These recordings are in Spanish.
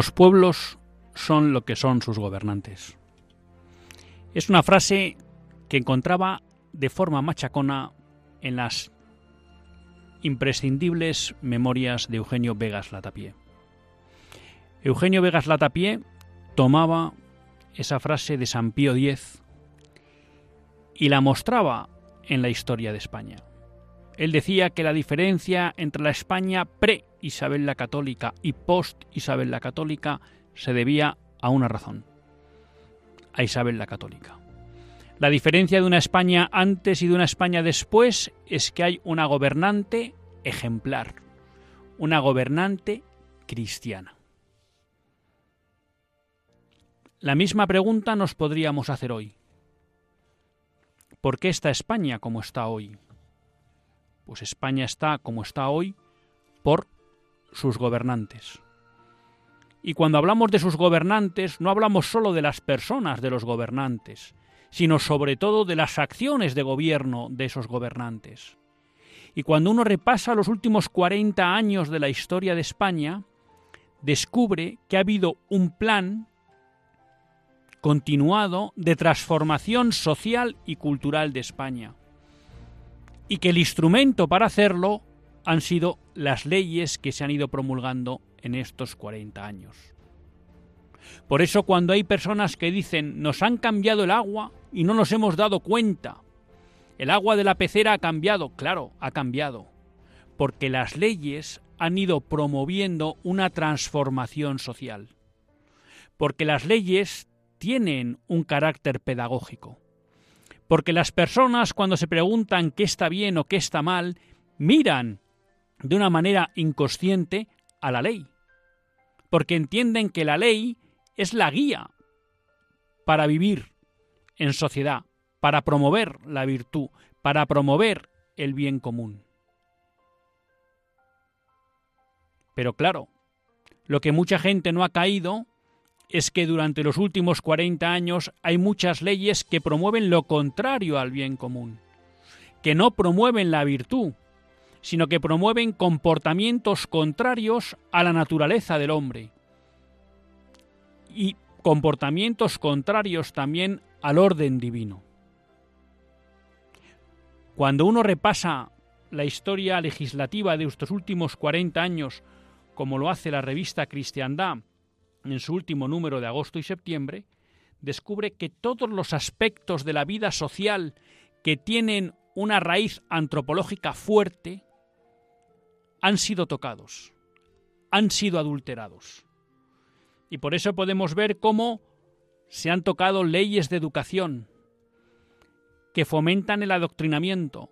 Los pueblos son lo que son sus gobernantes. Es una frase que encontraba de forma machacona en las imprescindibles memorias de Eugenio Vegas Latapié. Eugenio Vegas Latapié tomaba esa frase de San Pío X y la mostraba en la historia de España. Él decía que la diferencia entre la España pre Isabel la Católica y post Isabel la Católica se debía a una razón, a Isabel la Católica. La diferencia de una España antes y de una España después es que hay una gobernante ejemplar, una gobernante cristiana. La misma pregunta nos podríamos hacer hoy. ¿Por qué está España como está hoy? Pues España está como está hoy por sus gobernantes. Y cuando hablamos de sus gobernantes, no hablamos solo de las personas de los gobernantes, sino sobre todo de las acciones de gobierno de esos gobernantes. Y cuando uno repasa los últimos 40 años de la historia de España, descubre que ha habido un plan continuado de transformación social y cultural de España. Y que el instrumento para hacerlo han sido las leyes que se han ido promulgando en estos 40 años. Por eso cuando hay personas que dicen nos han cambiado el agua y no nos hemos dado cuenta, el agua de la pecera ha cambiado, claro, ha cambiado, porque las leyes han ido promoviendo una transformación social, porque las leyes tienen un carácter pedagógico, porque las personas cuando se preguntan qué está bien o qué está mal, miran de una manera inconsciente a la ley, porque entienden que la ley es la guía para vivir en sociedad, para promover la virtud, para promover el bien común. Pero claro, lo que mucha gente no ha caído es que durante los últimos 40 años hay muchas leyes que promueven lo contrario al bien común, que no promueven la virtud, sino que promueven comportamientos contrarios a la naturaleza del hombre y comportamientos contrarios también al orden divino. Cuando uno repasa la historia legislativa de estos últimos 40 años, como lo hace la revista Cristiandad en su último número de agosto y septiembre, descubre que todos los aspectos de la vida social que tienen una raíz antropológica fuerte han sido tocados, han sido adulterados. Y por eso podemos ver cómo se han tocado leyes de educación que fomentan el adoctrinamiento,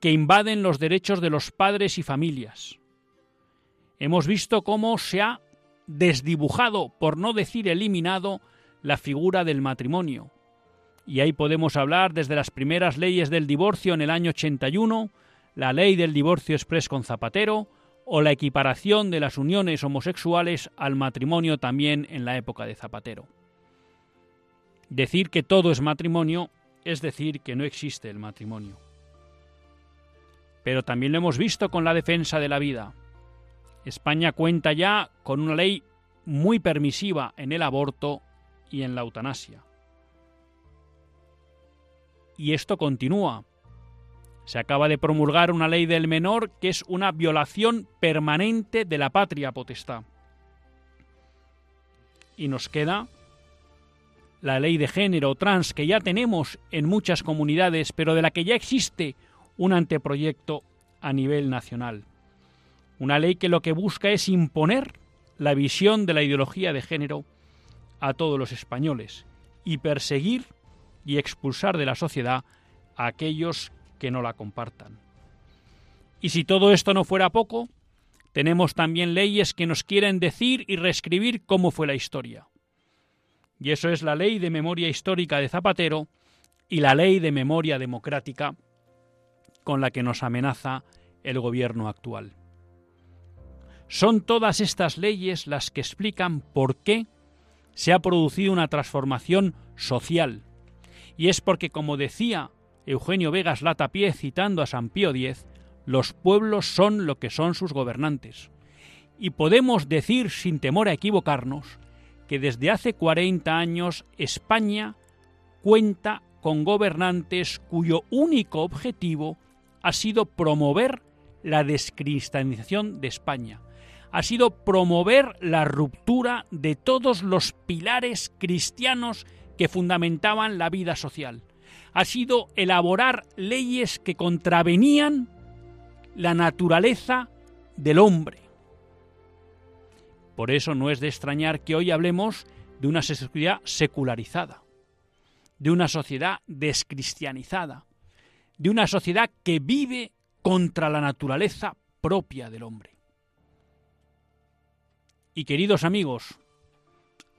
que invaden los derechos de los padres y familias. Hemos visto cómo se ha desdibujado, por no decir eliminado, la figura del matrimonio. Y ahí podemos hablar desde las primeras leyes del divorcio en el año 81, la ley del divorcio express con Zapatero o la equiparación de las uniones homosexuales al matrimonio también en la época de Zapatero. Decir que todo es matrimonio es decir que no existe el matrimonio. Pero también lo hemos visto con la defensa de la vida. España cuenta ya con una ley muy permisiva en el aborto y en la eutanasia. Y esto continúa, se acaba de promulgar una ley del menor que es una violación permanente de la patria potestad. Y nos queda la ley de género trans que ya tenemos en muchas comunidades, pero de la que ya existe un anteproyecto a nivel nacional. Una ley que lo que busca es imponer la visión de la ideología de género a todos los españoles y perseguir y expulsar de la sociedad a aquellos que no la compartan. Y si todo esto no fuera poco, tenemos también leyes que nos quieren decir y reescribir cómo fue la historia. Y eso es la ley de memoria histórica de Zapatero y la ley de memoria democrática con la que nos amenaza el gobierno actual. Son todas estas leyes las que explican por qué se ha producido una transformación social. Y es porque, como decía Eugenio Vegas Latapié citando a San Pío X, los pueblos son lo que son sus gobernantes. Y podemos decir sin temor a equivocarnos que desde hace 40 años España cuenta con gobernantes cuyo único objetivo ha sido promover la descristianización de España, ha sido promover la ruptura de todos los pilares cristianos que fundamentaban la vida social, ha sido elaborar leyes que contravenían la naturaleza del hombre. Por eso no es de extrañar que hoy hablemos de una sociedad secularizada, de una sociedad descristianizada, de una sociedad que vive contra la naturaleza propia del hombre. Y queridos amigos,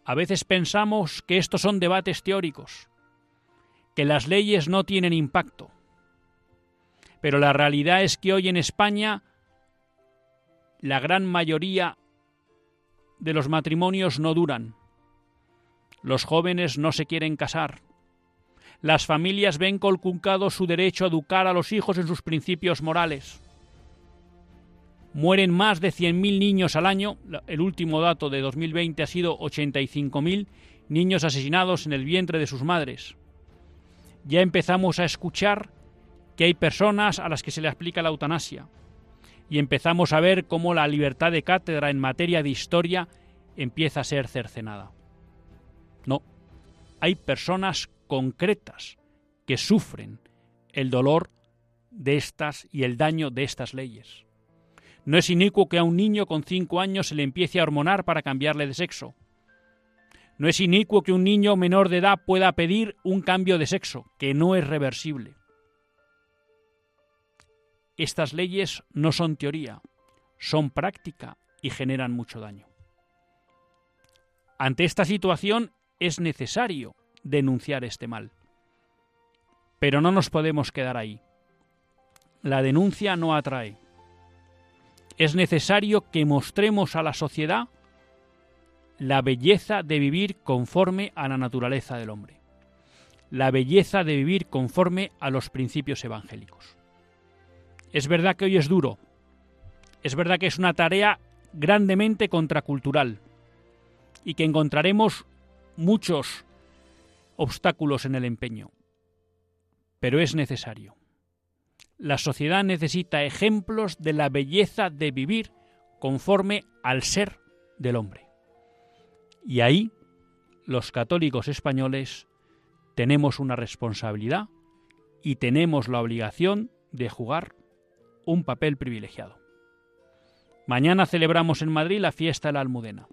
a veces pensamos que estos son debates teóricos, que las leyes no tienen impacto. Pero la realidad es que hoy en España la gran mayoría de los matrimonios no duran. Los jóvenes no se quieren casar. Las familias ven colcuncado su derecho a educar a los hijos en sus principios morales. Mueren más de 100.000 niños al año. El último dato de 2020 ha sido 85.000 niños asesinados en el vientre de sus madres. Ya empezamos a escuchar que hay personas a las que se le aplica la eutanasia. Y empezamos a ver cómo la libertad de cátedra en materia de historia empieza a ser cercenada. No, hay personas concretas que sufren el dolor de estas y el daño de estas leyes. No es inicuo que a un niño con cinco años se le empiece a hormonar para cambiarle de sexo. No es inicuo que un niño menor de edad pueda pedir un cambio de sexo, que no es reversible. Estas leyes no son teoría, son práctica y generan mucho daño. Ante esta situación es necesario denunciar este mal. Pero no nos podemos quedar ahí. La denuncia no atrae es necesario que mostremos a la sociedad la belleza de vivir conforme a la naturaleza del hombre, la belleza de vivir conforme a los principios evangélicos. Es verdad que hoy es duro, es verdad que es una tarea grandemente contracultural y que encontraremos muchos obstáculos en el empeño, pero es necesario. La sociedad necesita ejemplos de la belleza de vivir conforme al ser del hombre. Y ahí los católicos españoles tenemos una responsabilidad y tenemos la obligación de jugar un papel privilegiado. Mañana celebramos en Madrid la fiesta de la Almudena.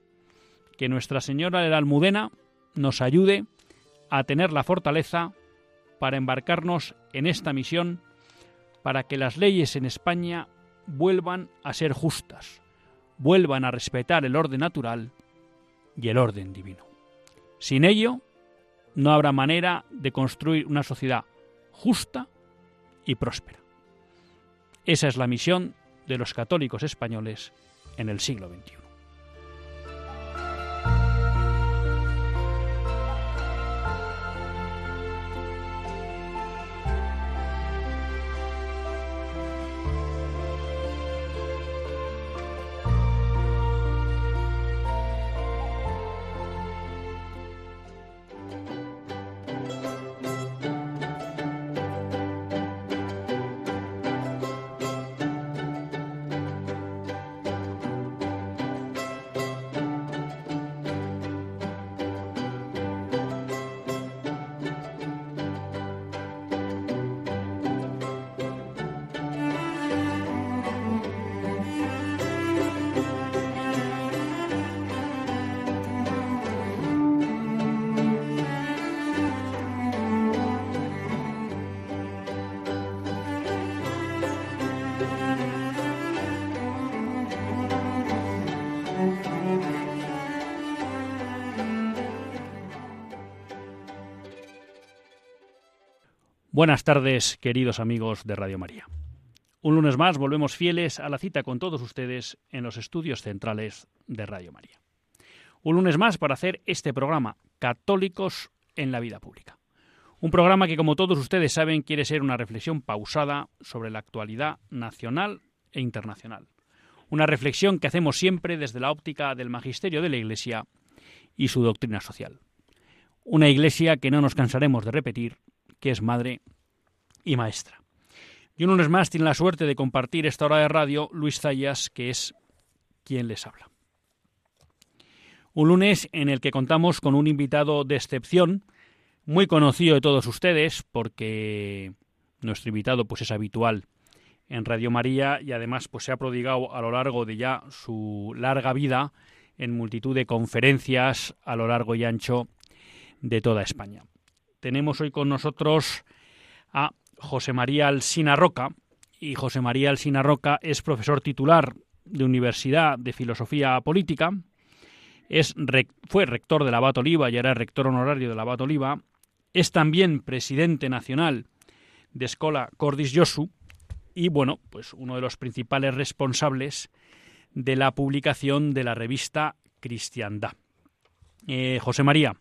Que Nuestra Señora de la Almudena nos ayude a tener la fortaleza para embarcarnos en esta misión para que las leyes en España vuelvan a ser justas, vuelvan a respetar el orden natural y el orden divino. Sin ello, no habrá manera de construir una sociedad justa y próspera. Esa es la misión de los católicos españoles en el siglo XXI. Buenas tardes, queridos amigos de Radio María. Un lunes más volvemos fieles a la cita con todos ustedes en los estudios centrales de Radio María. Un lunes más para hacer este programa, Católicos en la Vida Pública. Un programa que, como todos ustedes saben, quiere ser una reflexión pausada sobre la actualidad nacional e internacional. Una reflexión que hacemos siempre desde la óptica del magisterio de la Iglesia y su doctrina social. Una Iglesia que no nos cansaremos de repetir que es madre y maestra. Y un lunes más tiene la suerte de compartir esta hora de radio Luis Zayas, que es quien les habla. Un lunes en el que contamos con un invitado de excepción, muy conocido de todos ustedes, porque nuestro invitado pues es habitual en Radio María y además pues se ha prodigado a lo largo de ya su larga vida en multitud de conferencias a lo largo y ancho de toda España. Tenemos hoy con nosotros a José María Alsina Roca, y José María Alsina Roca es profesor titular de Universidad de Filosofía Política, fue rector de la Abad Oliva y era rector honorario de la Abad Oliva, es también presidente nacional de Escola Cordis Josu y, bueno, pues uno de los principales responsables de la publicación de la revista Cristiandad. Eh, José María,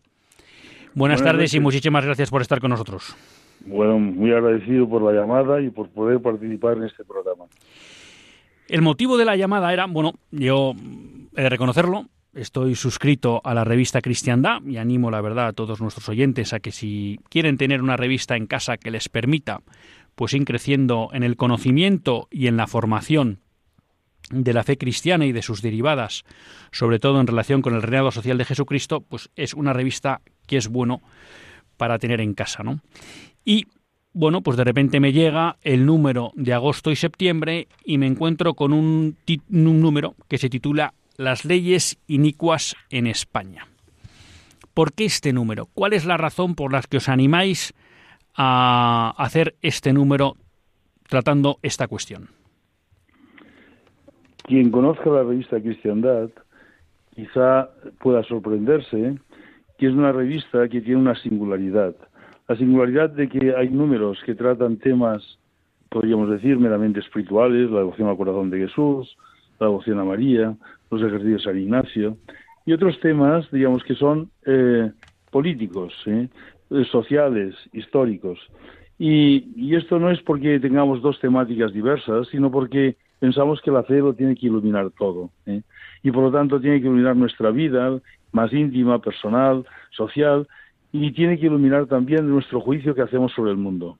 Buenas, tardes y muchísimas gracias por estar con nosotros. Bueno, muy agradecido por la llamada y por poder participar en este programa. El motivo de la llamada era, bueno, yo he de reconocerlo, estoy suscrito a la revista Cristiandad y animo, la verdad, a todos nuestros oyentes a que si quieren tener una revista en casa que les permita pues ir creciendo en el conocimiento y en la formación de la fe cristiana y de sus derivadas, sobre todo en relación con el reinado social de Jesucristo, pues es una revista que es bueno para tener en casa, ¿no? Y bueno, pues de repente me llega el número de agosto y septiembre y me encuentro con un, un número que se titula Las leyes inicuas en España. ¿Por qué este número? ¿Cuál es la razón por la que os animáis a hacer este número tratando esta cuestión? Quien conozca la revista Cristiandad quizá pueda sorprenderse que es una revista que tiene una singularidad. La singularidad de que hay números que tratan temas, podríamos decir, meramente espirituales, la devoción al corazón de Jesús, la devoción a María, los ejercicios de San Ignacio, y otros temas, digamos, que son eh, políticos, ¿eh? Eh, sociales, históricos. Y, y, esto no es porque tengamos dos temáticas diversas, sino porque pensamos que la fe lo tiene que iluminar todo. ¿eh? Y por lo tanto tiene que iluminar nuestra vida más íntima, personal, social, y tiene que iluminar también nuestro juicio que hacemos sobre el mundo.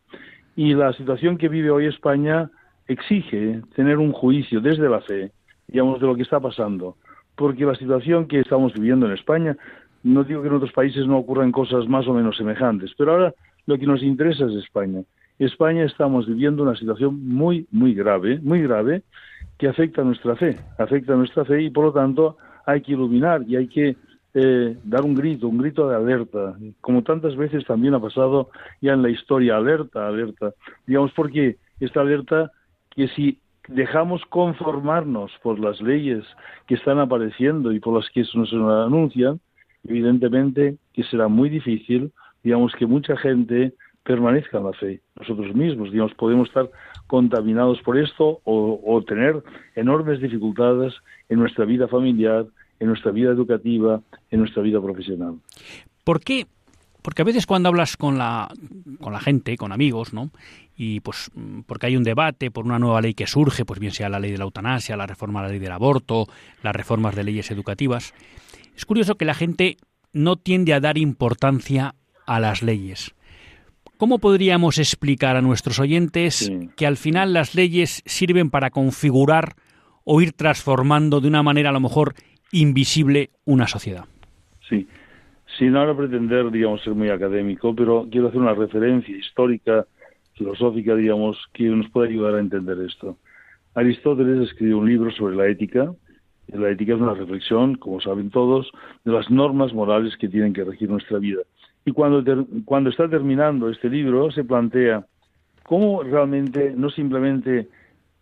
Y la situación que vive hoy España exige tener un juicio desde la fe, digamos, de lo que está pasando. Porque la situación que estamos viviendo en España, no digo que en otros países no ocurran cosas más o menos semejantes, pero ahora lo que nos interesa es España. España estamos viviendo una situación muy, muy grave, muy grave, que afecta a nuestra fe, afecta a nuestra fe y por lo tanto hay que iluminar y hay que eh, dar un grito, un grito de alerta, como tantas veces también ha pasado ya en la historia, alerta, alerta. Digamos, porque esta alerta que si dejamos conformarnos por las leyes que están apareciendo y por las que nos anuncian, evidentemente que será muy difícil, digamos, que mucha gente permanezca en la fe. Nosotros mismos, digamos, podemos estar contaminados por esto o, tener enormes dificultades en nuestra vida familiar, en nuestra vida educativa, en nuestra vida profesional. ¿Por qué? Porque a veces cuando hablas con la, con la gente, con amigos, ¿no? Y pues porque hay un debate por una nueva ley que surge, pues bien sea la ley de la eutanasia, la reforma de la ley del aborto, las reformas de leyes educativas, es curioso que la gente no tiende a dar importancia a las leyes. ¿Cómo podríamos explicar a nuestros oyentes que al final las leyes sirven para configurar o ir transformando de una manera a lo mejor invisible una sociedad? Sí, sin ahora pretender, digamos, ser muy académico, pero quiero hacer una referencia histórica, filosófica, digamos, que nos puede ayudar a entender esto. Aristóteles escribió un libro sobre la ética. La ética es una reflexión, como saben todos, de las normas morales que tienen que regir nuestra vida. Y cuando, cuando está terminando este libro se plantea cómo realmente no simplemente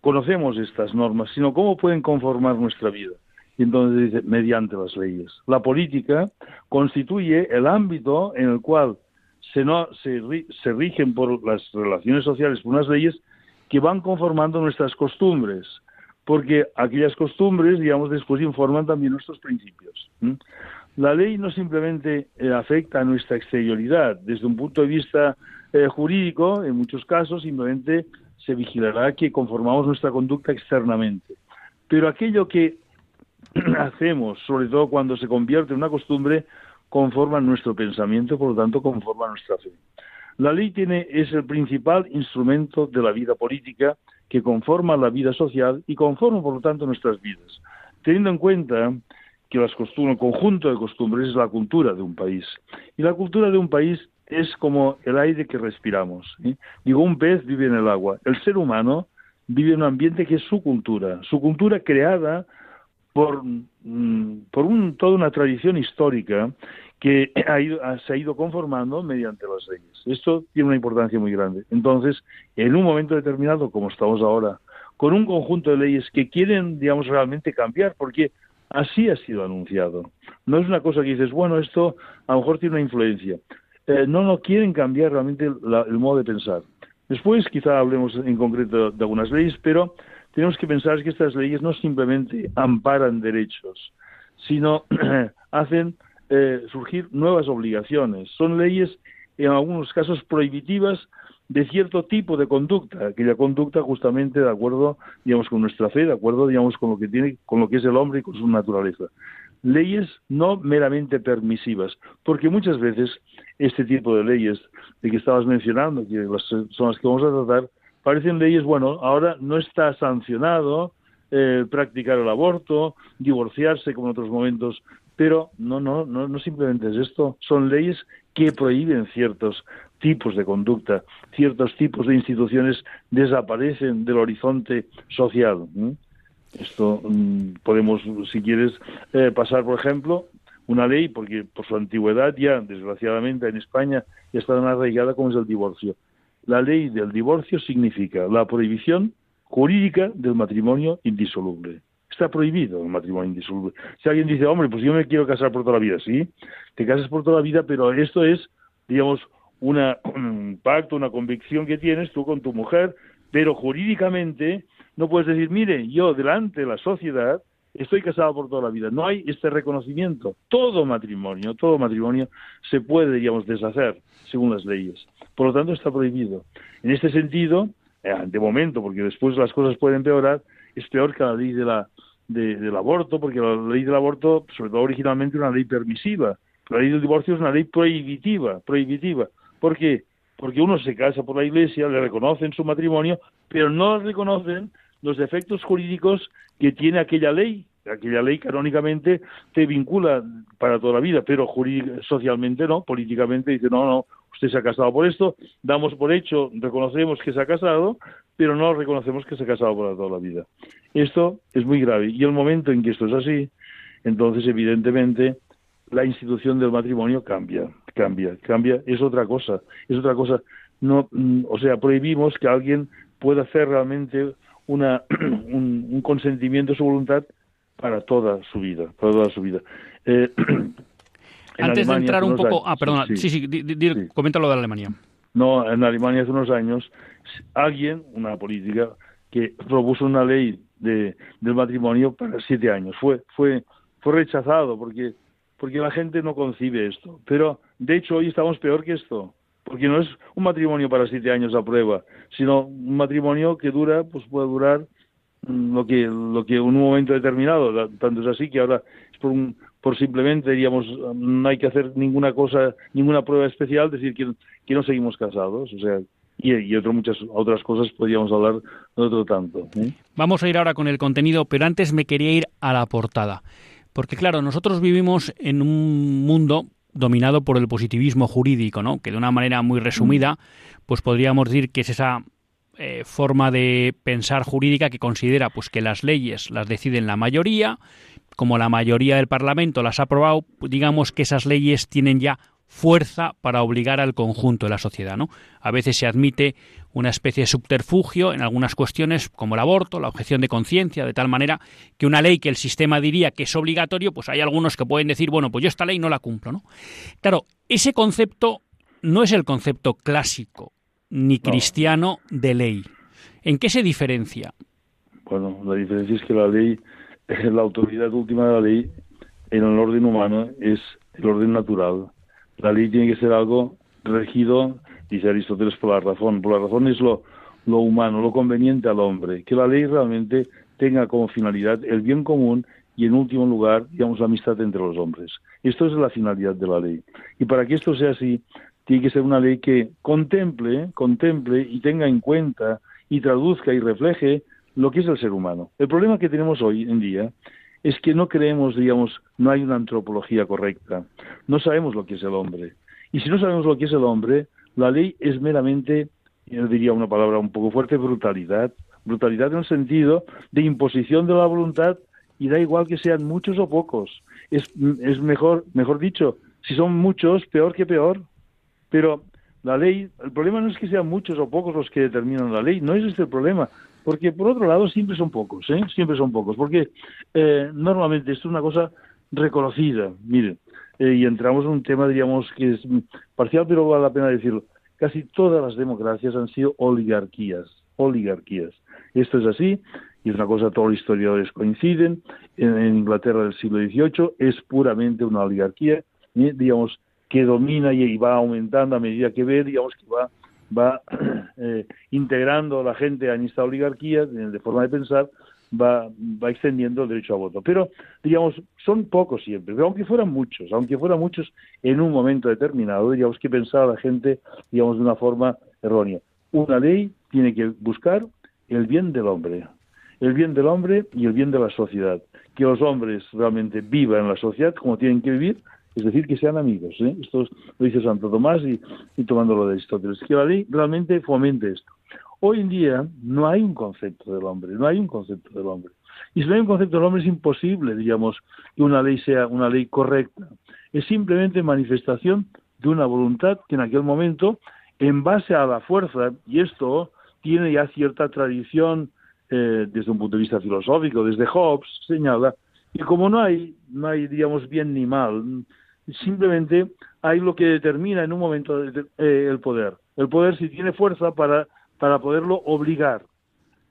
conocemos estas normas, sino cómo pueden conformar nuestra vida. Y entonces dice, mediante las leyes. La política constituye el ámbito en el cual se, no, se, se rigen por las relaciones sociales, por unas leyes que van conformando nuestras costumbres, porque aquellas costumbres, digamos, después informan también nuestros principios. La ley no simplemente eh, afecta a nuestra exterioridad, desde un punto de vista eh, jurídico, en muchos casos, simplemente se vigilará que conformamos nuestra conducta externamente. Pero aquello que hacemos, sobre todo cuando se convierte en una costumbre, conforma nuestro pensamiento, por lo tanto, conforma nuestra fe. La ley tiene, es el principal instrumento de la vida política que conforma la vida social y conforma, por lo tanto, nuestras vidas. Teniendo en cuenta que las costumbres, el conjunto de costumbres es la cultura de un país. Y la cultura de un país es como el aire que respiramos. Digo, un pez vive en el agua. El ser humano vive en un ambiente que es su cultura, su cultura creada por, mm, por un, toda una tradición histórica que se ha ido conformando mediante las leyes. Esto tiene una importancia muy grande. Entonces, en un momento determinado, como estamos ahora, con un conjunto de leyes que quieren, digamos, realmente cambiar, porque así ha sido anunciado. No es una cosa que dices, bueno, esto a lo mejor tiene una influencia. Eh, no, no quieren cambiar realmente el modo de pensar. Después quizá hablemos en concreto de algunas leyes, pero tenemos que pensar que estas leyes no simplemente amparan derechos, sino hacen eh, surgir nuevas obligaciones. Son leyes, en algunos casos, prohibitivas de cierto tipo de conducta, aquella conducta justamente de acuerdo, digamos, con nuestra fe, de acuerdo, digamos, con lo que tiene, con lo que es el hombre y con su naturaleza. Leyes no meramente permisivas, porque muchas veces este tipo de leyes de que estabas mencionando, que son las que vamos a tratar, parecen leyes, bueno, ahora no está sancionado eh, practicar el aborto, divorciarse como en otros momentos pero no, no, no, no simplemente es esto, son leyes que prohíben ciertos tipos de conducta, ciertos tipos de instituciones desaparecen del horizonte social. Esto mm, podemos, si quieres, eh, pasar, por ejemplo, una ley, porque por su antigüedad ya, desgraciadamente, en España está tan arraigada como es el divorcio. La ley del divorcio significa la prohibición jurídica del matrimonio indisoluble. Está prohibido el matrimonio indisoluble. Si alguien dice, hombre, pues yo me quiero casar por toda la vida, sí, te casas por toda la vida, pero esto es, digamos, un pacto, una convicción que tienes tú con tu mujer, pero jurídicamente no puedes decir, mire, yo delante de la sociedad estoy casado por toda la vida. No hay este reconocimiento. Todo matrimonio, todo matrimonio se puede, digamos, deshacer según las leyes. Por lo tanto, está prohibido. En este sentido, eh, de momento, porque después las cosas pueden empeorar, es peor que la ley de la, del aborto, porque la ley del aborto, sobre todo originalmente, es una ley permisiva. La ley del divorcio es una ley prohibitiva, prohibitiva. ¿Por qué? Porque uno se casa por la iglesia, le reconocen su matrimonio, pero no reconocen los efectos jurídicos que tiene aquella ley. Aquella ley canónicamente te vincula para toda la vida, pero socialmente no, políticamente dice, no, no, se ha casado por esto, damos por hecho, reconocemos que se ha casado, pero no reconocemos que se ha casado por toda la vida. Esto es muy grave. Y el momento en que esto es así, entonces evidentemente la institución del matrimonio cambia, cambia, cambia, es otra cosa, es otra cosa. No, mm, o sea, prohibimos que alguien pueda hacer realmente una, un, consentimiento, su voluntad para toda su vida, para toda su vida. Eh, Antes de entrar un poco, ah, perdona, sí, sí, coméntalo de Alemania. No, en Alemania hace unos años alguien, una política, que propuso una ley de, del matrimonio para siete años. Fue, fue, fue rechazado porque, porque la gente no concibe esto. Pero, de hecho, hoy estamos peor que esto. Porque no es un matrimonio para siete años a prueba, sino un matrimonio que dura, pues puede durar mm, lo que, lo que en un momento determinado. Tanto es así que ahora por un, por simplemente, digamos, no hay que hacer ninguna cosa, ninguna prueba especial, decir que, que no seguimos casados. O sea, y, y otro, muchas otras cosas podríamos hablar de otro tanto. ¿eh? Vamos a ir ahora con el contenido, pero antes me quería ir a la portada. Porque claro, nosotros vivimos en un mundo dominado por el positivismo jurídico, ¿no? Que de una manera muy resumida, pues podríamos decir que es esa eh, forma de pensar jurídica que considera pues que las leyes las deciden la mayoría, como la mayoría del Parlamento las ha aprobado, digamos que esas leyes tienen ya fuerza para obligar al conjunto de la sociedad. ¿no? A veces se admite una especie de subterfugio en algunas cuestiones, como el aborto, la objeción de conciencia, de tal manera que una ley que el sistema diría que es obligatorio, pues hay algunos que pueden decir, bueno, pues yo esta ley no la cumplo. ¿no? Claro, ese concepto no es el concepto clásico ni cristiano de ley. ¿En qué se diferencia? Bueno, la diferencia es que la ley, la autoridad última de la ley en el orden humano es el orden natural. La ley tiene que ser algo regido, dice Aristóteles, por la razón. Por la razón es lo, lo humano, lo conveniente al hombre. Que la ley realmente tenga como finalidad el bien común y en último lugar, digamos, la amistad entre los hombres. Esto es la finalidad de la ley. Y para que esto sea así, tiene que ser una ley que contemple, contemple y tenga en cuenta y traduzca y refleje lo que es el ser humano. El problema que tenemos hoy en día es que no creemos, digamos, no hay una antropología correcta. No sabemos lo que es el hombre. Y si no sabemos lo que es el hombre, la ley es meramente, yo diría una palabra un poco fuerte, brutalidad. Brutalidad en el sentido de imposición de la voluntad y da igual que sean muchos o pocos. Es, es mejor, mejor dicho, si son muchos, peor que peor. Pero la ley, el problema no es que sean muchos o pocos los que determinan la ley, no es este el problema, porque por otro lado siempre son pocos, ¿eh? siempre son pocos, porque eh, normalmente esto es una cosa reconocida, miren, eh, y entramos en un tema, diríamos, que es parcial, pero vale la pena decirlo, casi todas las democracias han sido oligarquías, oligarquías. Esto es así, y es una cosa, todos los historiadores coinciden, en, Inglaterra del siglo XVIII es puramente una oligarquía, digamos, que domina y, va aumentando a medida que ve, digamos, que va, va eh, integrando a la gente en esta oligarquía, de, forma de pensar, va, va extendiendo el derecho a voto. Pero, digamos, son pocos siempre, pero aunque fueran muchos, aunque fueran muchos en un momento determinado, digamos que pensaba la gente, digamos, de una forma errónea. Una ley tiene que buscar el bien del hombre, el bien del hombre y el bien de la sociedad. Que los hombres realmente vivan en la sociedad como tienen que vivir, es decir, que sean amigos. ¿eh? Esto lo dice Santo Tomás y, y lo de Aristóteles, que la ley realmente fomente esto. Hoy en día no hay un concepto del hombre, no hay un concepto del hombre. Y si no hay un concepto del hombre es imposible, digamos, que una ley sea una ley correcta. Es simplemente manifestación de una voluntad que en aquel momento, en base a la fuerza, y esto tiene ya cierta tradición eh, desde un punto de vista filosófico, desde Hobbes, señala, y como no hay, no hay, digamos, bien ni mal, simplemente hay lo que determina en un momento eh, el poder. El poder si tiene fuerza para, para poderlo obligar.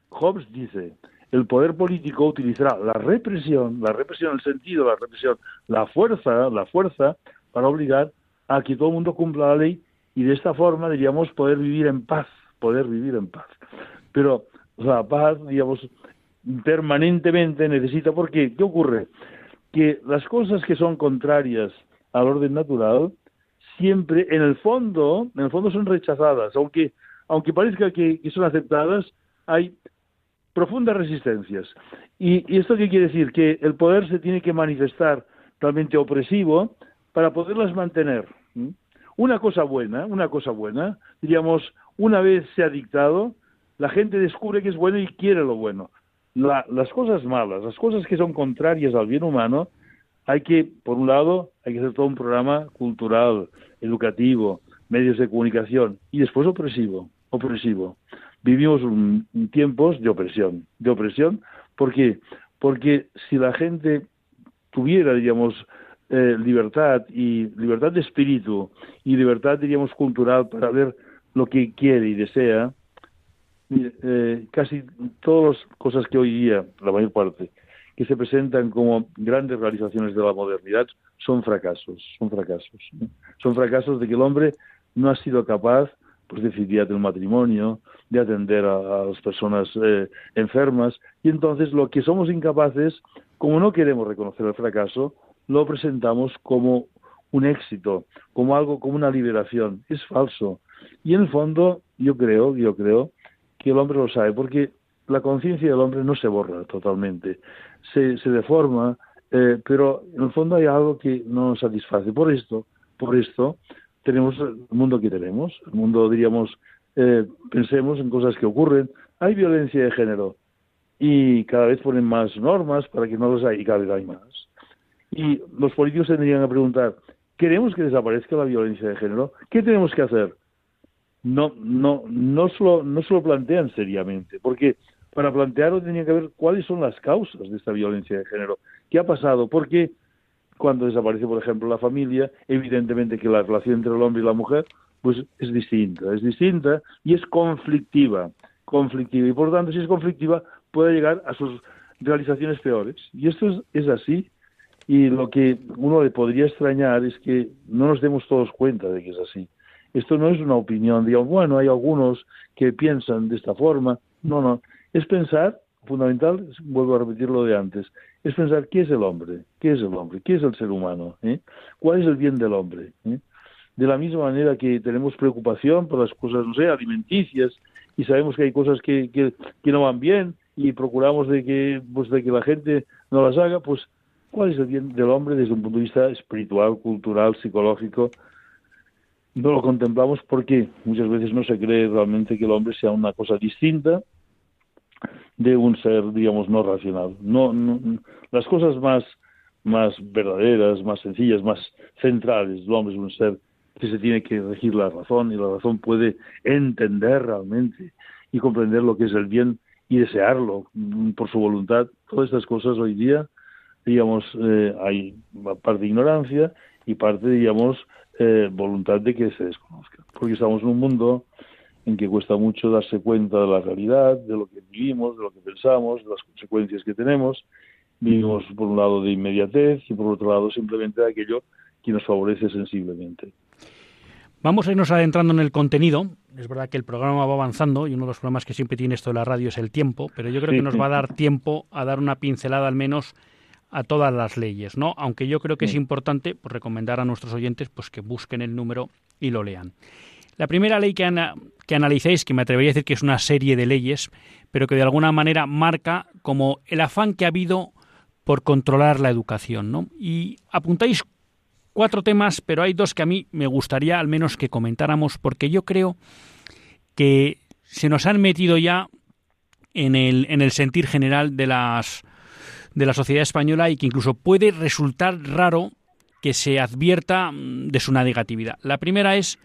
Hobbes dice, el poder político utilizará la represión, la represión el sentido, la represión, la fuerza, la fuerza para obligar a que todo el mundo cumpla la ley y de esta forma, diríamos, poder vivir en paz, poder vivir en paz. Pero la paz, digamos, permanentemente necesita, porque ¿qué ocurre? Que las cosas que son contrarias al orden natural siempre, en el fondo, en el fondo son rechazadas, aunque, aunque parezca que, son aceptadas, hay profundas resistencias. Y, ¿Y esto qué quiere decir? Que el poder se tiene que manifestar realmente opresivo para poderlas mantener. Una cosa buena, una cosa buena, diríamos, una vez se ha dictado, la gente descubre que es bueno y quiere lo bueno. las cosas malas, las cosas que son contrarias al bien humano, hay que, por un lado, hay que hacer todo un programa cultural, educativo, medios de comunicación y después opresivo, opresivo. Vivimos un, tiempos de opresión, de opresión, ¿por qué? Porque si la gente tuviera, digamos, eh, libertad y libertad de espíritu y libertad, diríamos, cultural para ver lo que quiere y desea, eh, casi todas las cosas que hoy día, la mayor parte, que se presentan como grandes realizaciones de la modernidad, son fracasos, son fracasos. Son fracasos de que el hombre no ha sido capaz, pues, de decidir un matrimonio, de atender a, las personas eh, enfermas, y entonces lo que somos incapaces, como no queremos reconocer el fracaso, lo presentamos como un éxito, como algo, como una liberación. Es falso. Y en el fondo, yo creo, yo creo que el hombre lo sabe, porque la conciencia del hombre no se borra totalmente, se, se deforma, eh, pero en el fondo hay algo que no nos satisface. Por esto, por esto tenemos el mundo que tenemos, el mundo, diríamos, eh, pensemos en cosas que ocurren. Hay violencia de género y cada vez ponen más normas para que no los haya y cada vez hay más. Y los políticos tendrían que preguntar, ¿queremos que desaparezca la violencia de género? ¿Qué tenemos que hacer? no, no, no, solo, no se lo plantean seriamente, porque para plantearlo tenía que ver cuáles son las causas de esta violencia de género. ¿Qué ha pasado? Porque cuando desaparece, por ejemplo, la familia, evidentemente que la relación entre el hombre y la mujer pues es distinta, es distinta y es conflictiva, conflictiva. Y por tanto, si es conflictiva, puede llegar a sus realizaciones peores. Y esto es, es así. Y lo que uno le podría extrañar es que no nos demos todos cuenta de que es así. Esto no es una opinión, digamos, bueno, hay algunos que piensan de esta forma. No, no. Es pensar, fundamental, vuelvo a repetir lo de antes, es pensar qué es el hombre, qué es el hombre, qué es el ser humano, ¿Eh? cuál es el bien del hombre. ¿Eh? De la misma manera que tenemos preocupación por las cosas, no sé, alimenticias, y sabemos que hay cosas que, que, que no van bien y procuramos de que, pues, de que la gente no las haga, pues, ¿cuál es el bien del hombre desde un punto de vista espiritual, cultural, psicológico? no lo contemplamos porque muchas veces no se cree realmente que el hombre sea una cosa distinta de un ser, digamos, no racional. No, las cosas más, más verdaderas, más sencillas, más centrales del hombre es un ser que se tiene que regir la razón y la razón puede entender realmente y comprender lo que es el bien y desearlo por su voluntad. Todas estas cosas hoy día, digamos, eh, hay parte de ignorancia y parte, digamos, eh, voluntad de que se desconozca. Porque estamos en un mundo en que cuesta mucho darse cuenta de la realidad, de lo que vivimos, de lo que pensamos, de las consecuencias que tenemos. Vivimos por un lado de inmediatez y por otro lado simplemente de aquello que nos favorece sensiblemente. Vamos a irnos adentrando en el contenido. Es verdad que el programa va avanzando y uno de los problemas que siempre tiene esto de la radio es el tiempo, pero yo creo que nos va a dar tiempo a dar una pincelada al menos a todas las leyes, ¿no? Aunque yo creo que es importante pues, recomendar a nuestros oyentes pues que busquen el número y lo lean. La primera ley que, analicéis, que me atrevería a decir que es una serie de leyes, pero que de alguna manera marca como el afán que ha habido por controlar la educación, ¿no? Y apuntáis cuatro temas, pero hay dos que a mí me gustaría al menos que comentáramos, porque yo creo que se nos han metido ya en el, en el sentir general de las de la sociedad española y que incluso puede resultar raro que se advierta mm, de su negatividad. La primera es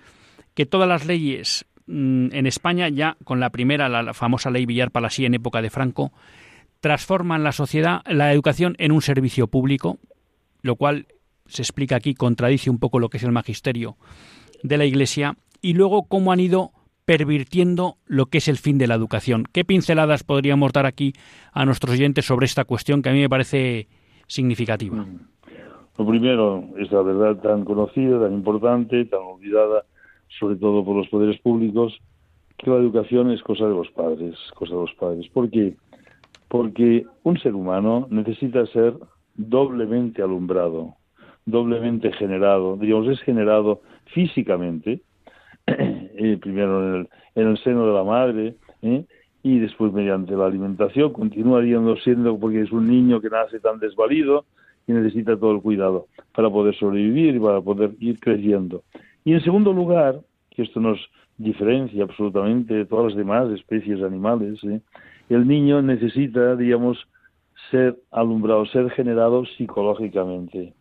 que todas las leyes mm, en España, ya con la primera, la, famosa ley Villar Palasí en época de Franco, transforman la sociedad, la educación en un servicio público, lo cual se explica aquí, contradice un poco lo que es el magisterio de la Iglesia, y luego cómo han ido pervirtiendo lo que es el fin de la educación. ¿Qué pinceladas podríamos dar aquí a nuestros oyentes sobre esta cuestión que a mí me parece significativa? Mm. Lo primero es la verdad tan conocida, tan importante, tan olvidada, sobre todo por los poderes públicos, que la educación es cosa de los padres, cosa de los padres. ¿Por qué? Porque un ser humano necesita ser doblemente alumbrado, doblemente generado, digamos, es generado físicamente, eh, primero en el, en el, seno de la madre, ¿eh? y después mediante la alimentación, continúa siendo porque es un niño que nace tan desvalido y necesita todo el cuidado para poder sobrevivir y para poder ir creciendo. Y en segundo lugar, que esto nos diferencia absolutamente de todas las demás especies animales, ¿eh? el niño necesita, digamos, ser alumbrado, ser generado psicológicamente.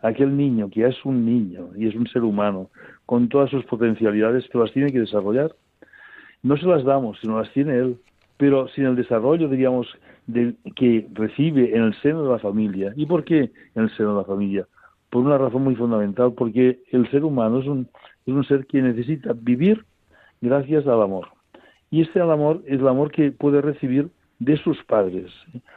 Aquel niño que es un niño y es un ser humano, con todas sus potencialidades, que las tiene que desarrollar. No se las damos, sino las tiene él, pero sin el desarrollo, diríamos, de, que recibe en el seno de la familia. ¿Y por qué en el seno de la familia? Por una razón muy fundamental, porque el ser humano es un, es un ser que necesita vivir gracias al amor. Y este amor es el amor que puede recibir de sus padres,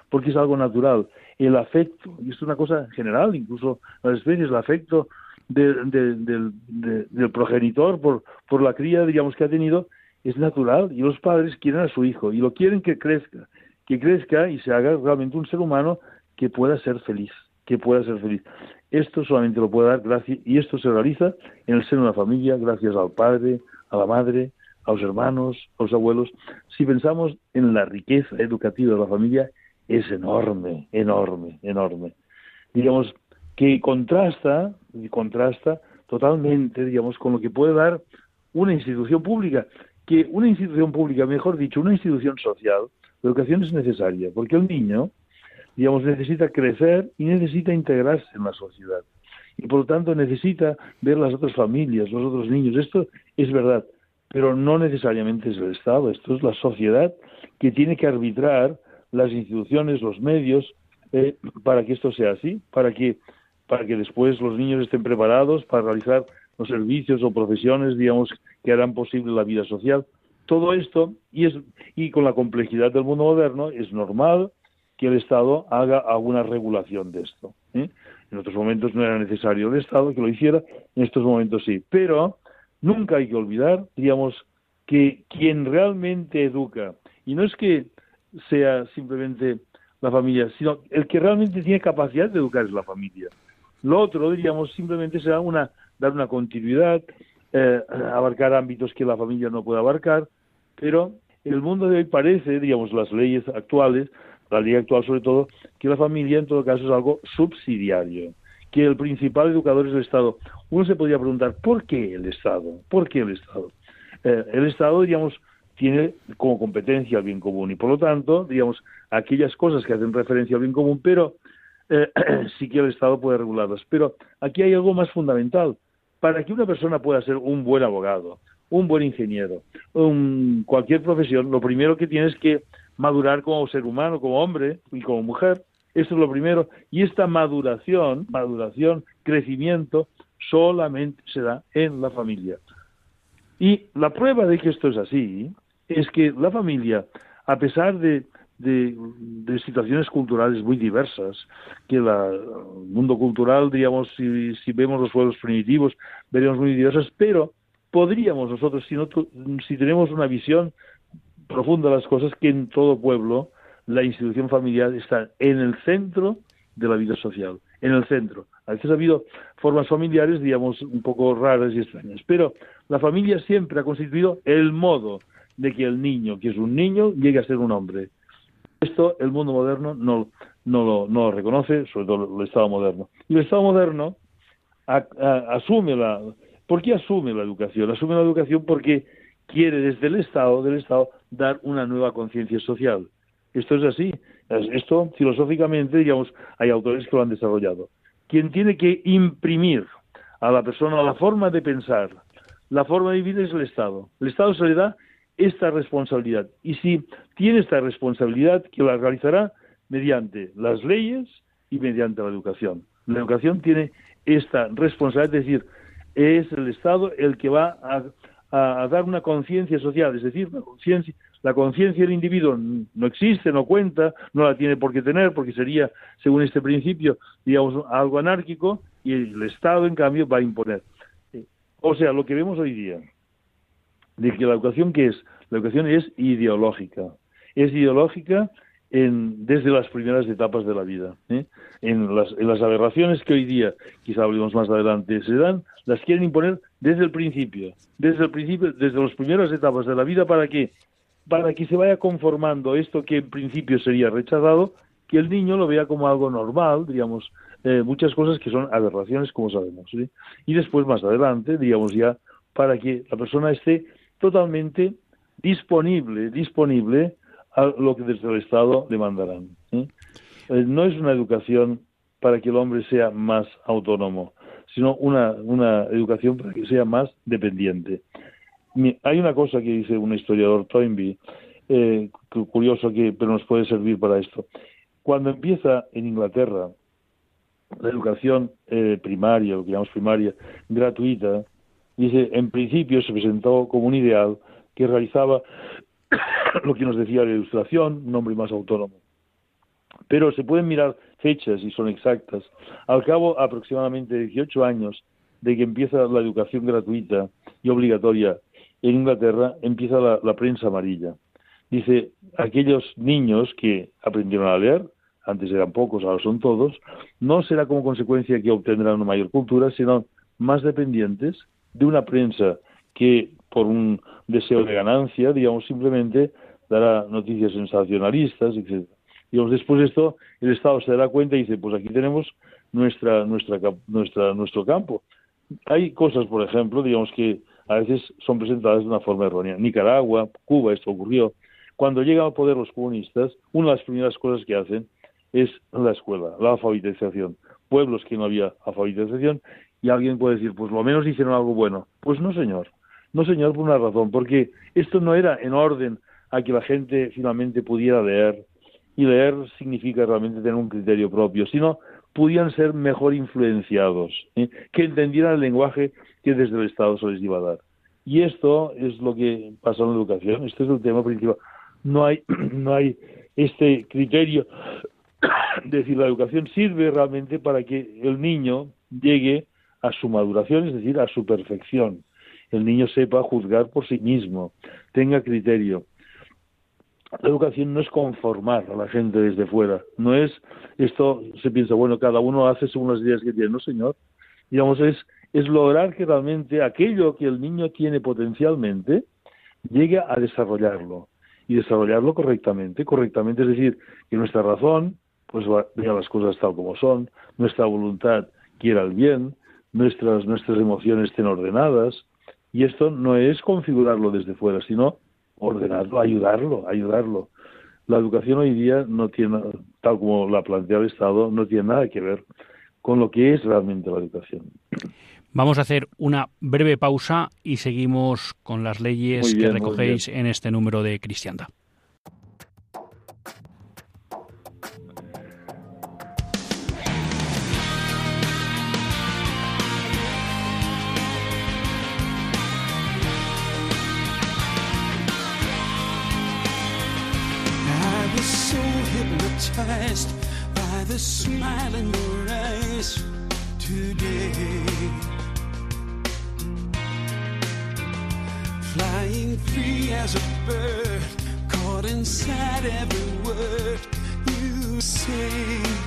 porque es algo natural. El afecto, y es una cosa general, incluso las especies, el afecto del progenitor por, por la cría, digamos, que ha tenido, es natural. Y los padres quieren a su hijo y lo quieren que crezca, que crezca y se haga realmente un ser humano que pueda ser feliz, que pueda ser feliz. Esto solamente lo puede dar gracias, y esto se realiza en el seno de la familia, gracias al padre, a la madre, a los hermanos, a los abuelos. Si pensamos en la riqueza educativa de la familia, es enorme, enorme, enorme. Digamos, que contrasta, contrasta totalmente, digamos, con lo que puede dar una institución pública, que una institución pública, mejor dicho, una institución social, la educación es necesaria, porque el niño, digamos, necesita crecer y necesita integrarse en la sociedad. Y por lo tanto necesita ver las otras familias, los otros niños. Esto es verdad, pero no necesariamente es el Estado, esto es la sociedad que tiene que arbitrar las instituciones, los medios, eh, para que esto sea así, para que para que después los niños estén preparados para realizar los servicios o profesiones, digamos, que harán posible la vida social. Todo esto, y, es, y con la complejidad del mundo moderno, es normal que el Estado haga alguna regulación de esto. ¿eh? En otros momentos no era necesario el Estado que lo hiciera, en estos momentos sí. Pero nunca hay que olvidar, digamos, que quien realmente educa, y no es que sea simplemente la familia, sino el que realmente tiene capacidad de educar es la familia. Lo otro, diríamos, simplemente será una, dar una continuidad, eh, abarcar ámbitos que la familia no puede abarcar, pero el mundo de hoy parece, digamos, las leyes actuales, la ley actual sobre todo, que la familia en todo caso es algo subsidiario, que el principal educador es el Estado. Uno se podría preguntar, ¿por qué el Estado? ¿Por qué el Estado? Eh, el Estado, digamos, tiene como competencia el bien común y por lo tanto, digamos, aquellas cosas que hacen referencia al bien común, pero eh, sí que el Estado puede regularlas. Pero aquí hay algo más fundamental. Para que una persona pueda ser un buen abogado, un buen ingeniero, un, cualquier profesión, lo primero que tiene que madurar como ser humano, como hombre y como mujer. Eso es lo primero. Y esta maduración, maduración, crecimiento, solamente se da en la familia. Y la prueba de que esto es así es que la familia, a pesar de, situaciones culturales muy diversas, que el mundo cultural, digamos, si, vemos los pueblos primitivos, veremos muy diversas, pero podríamos nosotros, si, si tenemos una visión profunda las cosas, que en todo pueblo la institución familiar está en el centro de la vida social, en el centro. A veces ha habido formas familiares, digamos, un poco raras y extrañas, pero la familia siempre ha constituido el modo de que el niño, que es un niño, llegue a ser un hombre. Esto el mundo moderno no, no, lo, reconoce, sobre todo el Estado moderno. Y el Estado moderno asume la... ¿Por qué asume la educación? Asume la educación porque quiere desde el Estado, del Estado, dar una nueva conciencia social. Esto es así. Esto, filosóficamente, digamos, hay autores que lo han desarrollado. Quien tiene que imprimir a la persona la forma de pensar, la forma de vivir es el Estado. El Estado se le da esta responsabilidad. Y si tiene esta responsabilidad, que la realizará mediante las leyes y mediante la educación. La educación tiene esta responsabilidad, es decir, es el Estado el que va a, dar una conciencia social, es decir, la conciencia del individuo no existe, no cuenta, no la tiene por qué tener, porque sería, según este principio, digamos, algo anárquico, y el Estado, en cambio, va a imponer. O sea, lo que vemos hoy día, de que la educación que es, la educación es ideológica, es ideológica en, desde las primeras etapas de la vida. ¿eh? En, las, aberraciones que hoy día, quizá hablemos más adelante, se dan, las quieren imponer desde el principio, desde el principio, desde las primeras etapas de la vida, ¿para qué? Para que se vaya conformando esto que en principio sería rechazado, que el niño lo vea como algo normal, digamos, eh, muchas cosas que son aberraciones, como sabemos. Y después, más adelante, digamos ya, para que la persona esté totalmente disponible, disponible a lo que desde el Estado demandarán. ¿eh? Eh, no es una educación para que el hombre sea más autónomo, sino una, una educación para que sea más dependiente. Hay una cosa que dice un historiador Toynbee, eh, curioso que pero nos puede servir para esto. Cuando empieza en Inglaterra la educación primaria, lo que llamamos primaria, gratuita, Dice, en principio se presentó como un ideal que realizaba lo que nos decía la ilustración, un hombre más autónomo. Pero se pueden mirar fechas y son exactas. Al cabo aproximadamente de 18 años de que empieza la educación gratuita y obligatoria en Inglaterra, empieza la, la prensa amarilla. Dice, aquellos niños que aprendieron a leer, antes eran pocos, ahora son todos, no será como consecuencia que obtendrán una mayor cultura, sino más dependientes de una prensa que por un deseo de ganancia, digamos, simplemente dará noticias sensacionalistas, etc. Digamos, después de esto, el Estado se dará cuenta y dice, pues aquí tenemos nuestra, nuestra, nuestra, nuestro campo. Hay cosas, por ejemplo, digamos que a veces son presentadas de una forma errónea. Nicaragua, Cuba, esto ocurrió. Cuando llegan al poder los comunistas, una de las primeras cosas que hacen es la escuela, la alfabetización. Pueblos que no había alfabetización y alguien puede decir, pues lo menos hicieron algo bueno. Pues no, señor. No, señor, por una razón, porque esto no era en orden a que la gente finalmente pudiera leer, y leer significa realmente tener un criterio propio, sino pudieran ser mejor influenciados, ¿eh? que entendieran el lenguaje que desde el Estado se les iba a dar. Y esto es lo que pasa en la educación, este es el tema principal. No hay, no hay este criterio de decir la educación sirve realmente para que el niño llegue a su maduración, es decir, a su perfección. El niño sepa juzgar por sí mismo, tenga criterio. La educación no es conformar a la gente desde fuera, no es esto, se piensa, bueno, cada uno hace según las ideas que tiene, no señor. Digamos, es, es lograr que realmente aquello que el niño tiene potencialmente llegue a desarrollarlo y desarrollarlo correctamente. Correctamente es decir, que nuestra razón pues vea las cosas tal como son, nuestra voluntad quiera el bien, nuestras, nuestras emociones estén ordenadas. Y esto no es configurarlo desde fuera, sino ordenarlo, ayudarlo, ayudarlo. La educación hoy día no tiene, tal como la plantea el Estado, no tiene nada que ver con lo que es realmente la educación. Vamos a hacer una breve pausa y seguimos con las leyes que recogéis en este número de Cristianda. By the smile in your eyes today. Flying free as a bird, caught inside every word you say.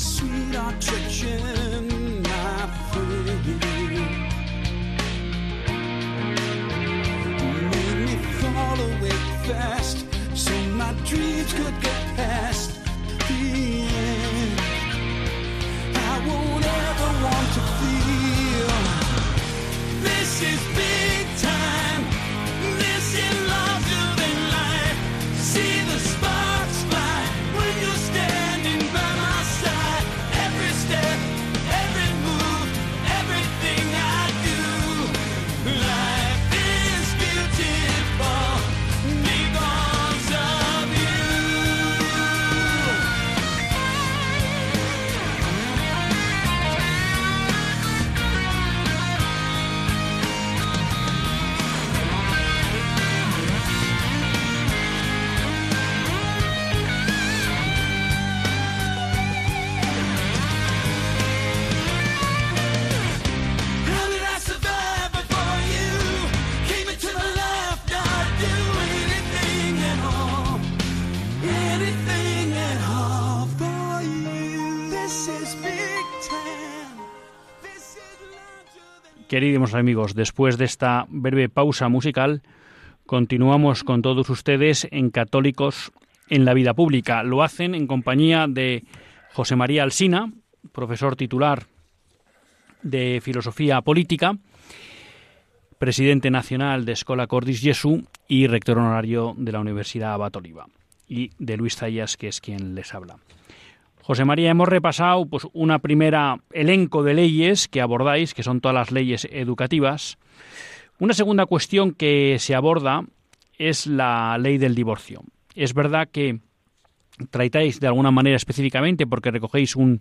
Sweet attraction, my friend. Made me fall away fast so my dreams could get past Queridos amigos, después de esta breve pausa musical, continuamos con todos ustedes en Católicos en la Vida Pública. Lo hacen en compañía de José María Alsina, profesor titular de Filosofía Política, presidente nacional de Escola Cordis Jesu y rector honorario de la Universidad Abat Oliva, y de Luis Zayas, que es quien les habla. José María, hemos repasado pues, una primera elenco de leyes que abordáis, que son todas las leyes educativas. Una segunda cuestión que se aborda es la ley del divorcio. Es verdad que tratáis de alguna manera específicamente, porque recogéis un,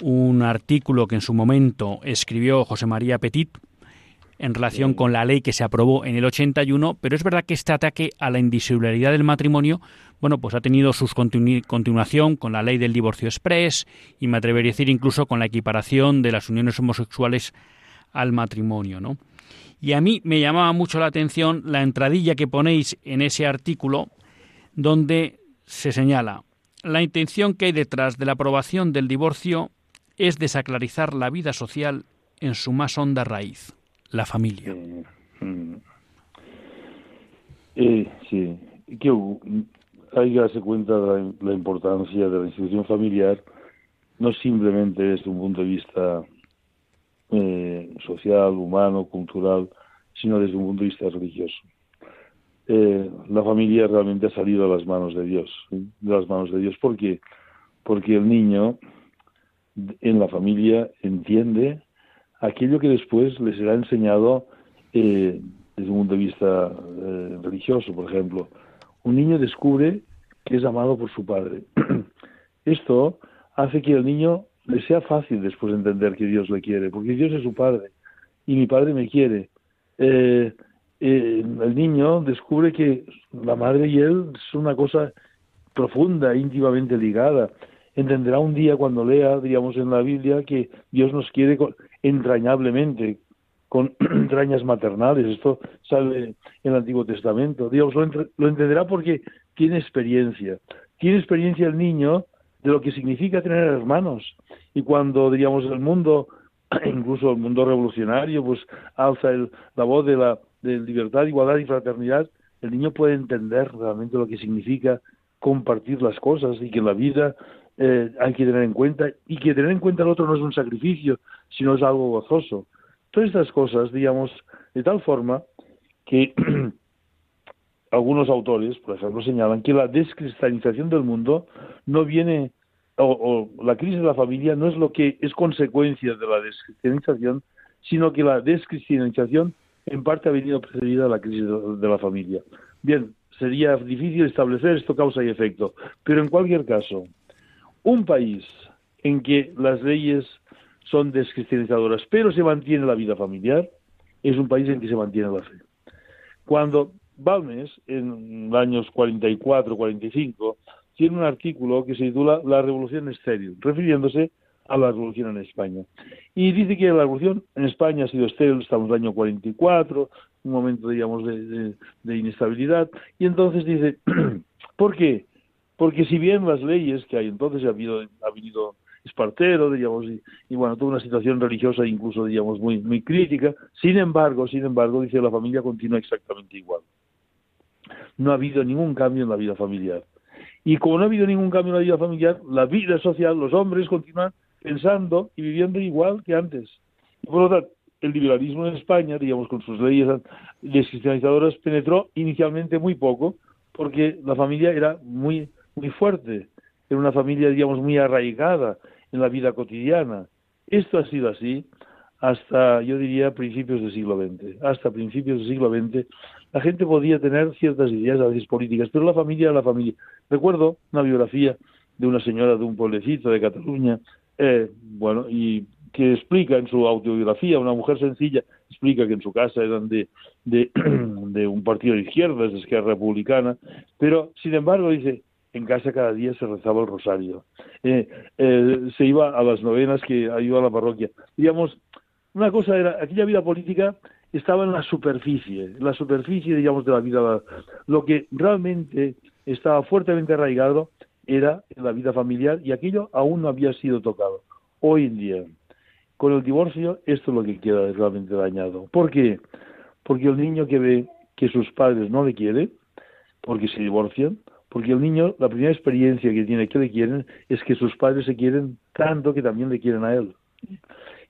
un artículo que en su momento escribió José María Petit en relación con la ley que se aprobó en el 81, pero es verdad que este ataque a la indisolubilidad del matrimonio, bueno, pues ha tenido su continuación con la ley del divorcio express y me atrevería a decir incluso con la equiparación de las uniones homosexuales al matrimonio, ¿no? Y a mí me llamaba mucho la atención la entradilla que ponéis en ese artículo donde se señala la intención que hay detrás de la aprobación del divorcio es desaclarizar la vida social en su más honda raíz, la familia. Eh, mm. Sí, que hay que darse cuenta de la, importancia de la institución familiar, no simplemente desde un punto de vista eh, social, humano, cultural, sino desde un punto de vista religioso. Eh, la familia realmente ha salido a las manos de Dios, de las manos de Dios. ¿Por qué? Porque el niño en la familia entiende aquello que después le será enseñado eh, desde un punto de vista eh, religioso, por ejemplo. Un niño descubre que es amado por su padre. Esto hace que al niño le sea fácil después entender que Dios le quiere, porque Dios es su padre y mi padre me quiere. Eh, eh, el niño descubre que la madre y él es una cosa profunda, íntimamente ligada. Entenderá un día cuando lea, diríamos, en la Biblia que Dios nos quiere entrañablemente, con entrañas maternales. Esto sale en el Antiguo Testamento. Dios lo, lo entenderá porque tiene experiencia. Tiene experiencia el niño de lo que significa tener hermanos. Y cuando, diríamos, el mundo, incluso el mundo revolucionario, pues alza el- la voz de la de libertad, igualdad y fraternidad, el niño puede entender realmente lo que significa compartir las cosas y que la vida eh, hay que tener en cuenta y que tener en cuenta al otro no es un sacrificio, sino es algo gozoso. Todas estas cosas, digamos, de tal forma que algunos autores, por ejemplo, señalan que la descristalización del mundo no viene, o, la crisis de la familia no es lo que es consecuencia de la descristianización, sino que la descristianización en parte ha venido precedida de la crisis de la familia. Bien, sería difícil establecer esto causa y efecto, pero en cualquier caso, un país en que las leyes son descristianizadoras, pero se mantiene la vida familiar, es un país en que se mantiene la fe. Cuando Balmes, en los años 44-45, tiene un artículo que se titula La revolución estéril, refiriéndose a la revolución en España. Y dice que la revolución en España ha sido estéril, estamos en el año 44, un momento, digamos, de, de- de inestabilidad, y entonces dice, ¿por qué? Porque si bien las leyes que hay entonces ha habido, ha venido Espartero, digamos, y, bueno, toda una situación religiosa incluso, digamos, muy, muy crítica, sin embargo, sin embargo, dice, la familia continúa exactamente igual. No ha habido ningún cambio en la vida familiar. Y como no ha habido ningún cambio en la vida familiar, la vida social, los hombres continúan pensando y viviendo igual que antes. Y por lo tanto, el liberalismo en España, digamos, con sus leyes descristianizadoras, penetró inicialmente muy poco, porque la familia era muy, muy fuerte, era una familia, digamos, muy arraigada en la vida cotidiana. Esto ha sido así hasta, yo diría, principios del siglo XX. Hasta principios del siglo XX, la gente podía tener ciertas ideas, a veces políticas, pero la familia era la familia. Recuerdo una biografía de una señora de un pueblecito de Cataluña, eh, bueno, y que explica en su autobiografía, una mujer sencilla, explica que en su casa eran de, de, un partido de izquierdas, de Esquerra Republicana, pero sin embargo dice, en casa cada día se rezaba el rosario, eh, eh, se iba a las novenas que ayudaba a la parroquia. Digamos, una cosa era, aquella vida política estaba en la superficie, en la superficie, digamos, de la vida. Lo que realmente estaba fuertemente arraigado era en la vida familiar y aquello aún no había sido tocado. Hoy en día, con el divorcio, esto es lo que queda realmente dañado. ¿Por qué? Porque el niño que ve que sus padres no le quieren, porque se divorcian, porque el niño, la primera experiencia que tiene que le quieren es que sus padres se quieren tanto que también le quieren a él.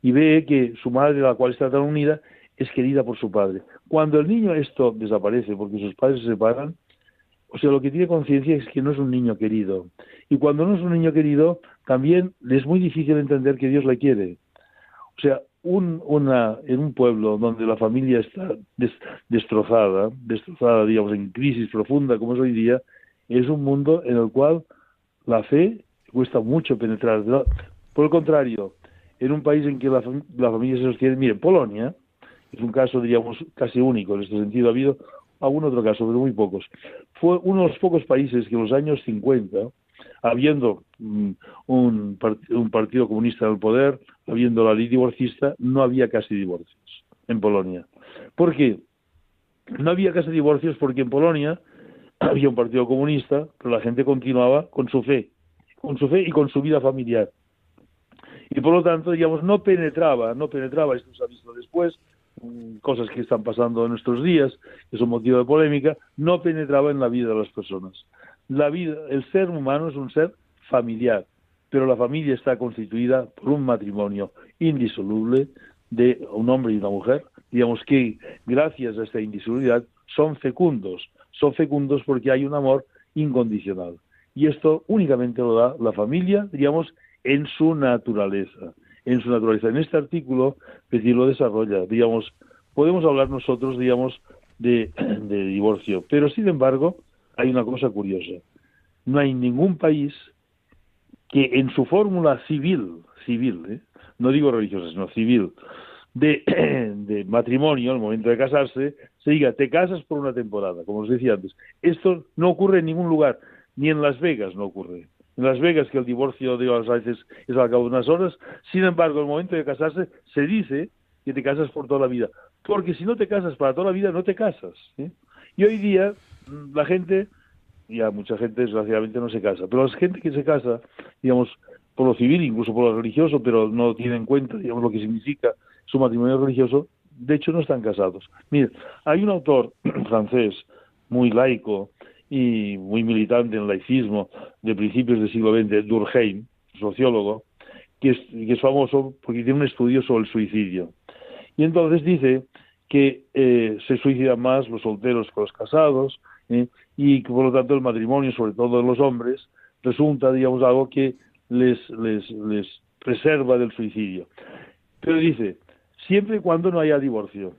Y ve que su madre, la cual está tan unida, es querida por su padre. Cuando el niño esto desaparece porque sus padres se separan, o sea, lo que tiene conciencia es que no es un niño querido. Y cuando no es un niño querido, también le es muy difícil entender que Dios le quiere. O sea, un, una, en un pueblo donde la familia está des, destrozada, destrozada, digamos, en crisis profunda como es hoy día, es un mundo en el cual la fe cuesta mucho penetrar. Por el contrario, en un país en que la, la familia se sostiene, mire, Polonia es un caso, diríamos, casi único en este sentido, ha habido algún otro caso, pero muy pocos. Fue uno de los pocos países que en los años 50, habiendo mm, un, un, partido comunista en el poder, habiendo la ley divorcista, no había casi divorcios en Polonia. ¿Por qué? No había casi divorcios porque en Polonia había un partido comunista, pero la gente continuaba con su fe, con su fe y con su vida familiar. Y por lo tanto, digamos, no penetraba, no penetraba, esto se ha visto después, mm, cosas que están pasando en nuestros días, que son motivo de polémica, no penetraba en la vida de las personas. La vida, el ser humano es un ser familiar, pero la familia está constituida por un matrimonio indisoluble de un hombre y una mujer, digamos que gracias a esta indisolubilidad son fecundos, son fecundos porque hay un amor incondicional. Y esto únicamente lo da la familia, digamos, en su naturaleza. En su naturaleza. En este artículo, decir, lo desarrolla, digamos, podemos hablar nosotros, digamos, de, de divorcio, pero sin embargo, hay una cosa curiosa. No hay ningún país que en su fórmula civil, civil, ¿eh? no digo religiosa, sino civil, de, de, matrimonio, al momento de casarse, se diga, te casas por una temporada, como os decía antes. Esto no ocurre en ningún lugar, ni en Las Vegas no ocurre. En Las Vegas, que el divorcio, digamos, a veces es al cabo de unas horas, sin embargo, al momento de casarse, se dice que te casas por toda la vida. Porque si no te casas para toda la vida, no te casas. ¿eh? Y hoy día, la gente ya mucha gente desgraciadamente no se casa. Pero la gente que se casa, digamos, por lo civil, incluso por lo religioso, pero no tiene en cuenta, digamos, lo que significa su matrimonio religioso, de hecho no están casados. Mire, hay un autor francés muy laico y muy militante en laicismo de principios del siglo XX, Durkheim, sociólogo, que es, que es famoso porque tiene un estudio sobre el suicidio. Y entonces dice que eh, se suicidan más los solteros que los casados, ¿eh? y que por lo tanto el matrimonio, sobre todo de los hombres, resulta, digamos, algo que les, les, les preserva del suicidio. Pero dice, siempre y cuando no haya divorcio.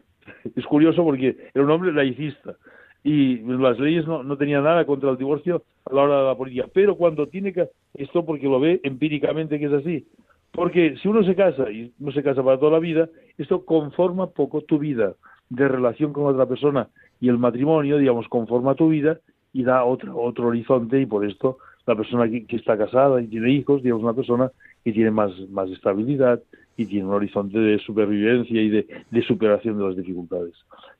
Es curioso porque era un hombre laicista y las leyes no, no tenían nada contra el divorcio a la hora de la política, pero cuando tiene que, esto porque lo ve empíricamente que es así, porque si uno se casa y no se casa para toda la vida, esto conforma poco tu vida de relación con otra persona y el matrimonio, digamos, conforma tu vida y da otro, otro horizonte y por esto la persona que, que, está casada y tiene hijos, digamos, una persona que tiene más, más estabilidad y tiene un horizonte de supervivencia y de, superación de las dificultades.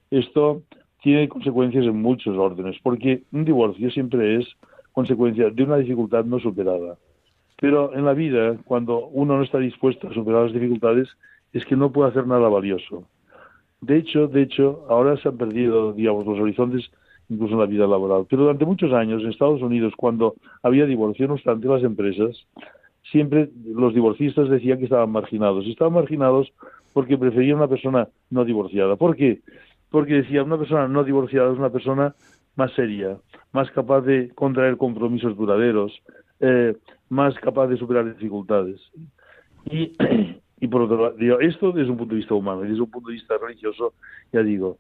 Esto tiene consecuencias en muchos órdenes, porque un divorcio siempre es consecuencia de una dificultad no superada. Pero en la vida, cuando uno no está dispuesto a superar las dificultades, es que no puede hacer nada valioso. De hecho, de hecho, ahora se han perdido, digamos, los horizontes incluso en la vida laboral. Pero durante muchos años en Estados Unidos, cuando había divorcio, no obstante, las empresas, siempre los divorcistas decían que estaban marginados. Y estaban marginados porque preferían una persona no divorciada. ¿Por qué? Porque decían, una persona no divorciada es una persona más seria, más capaz de contraer compromisos duraderos, eh, más capaz de superar dificultades. Y, por otro lado, digo, esto desde un punto de vista humano, desde un punto de vista religioso, ya digo,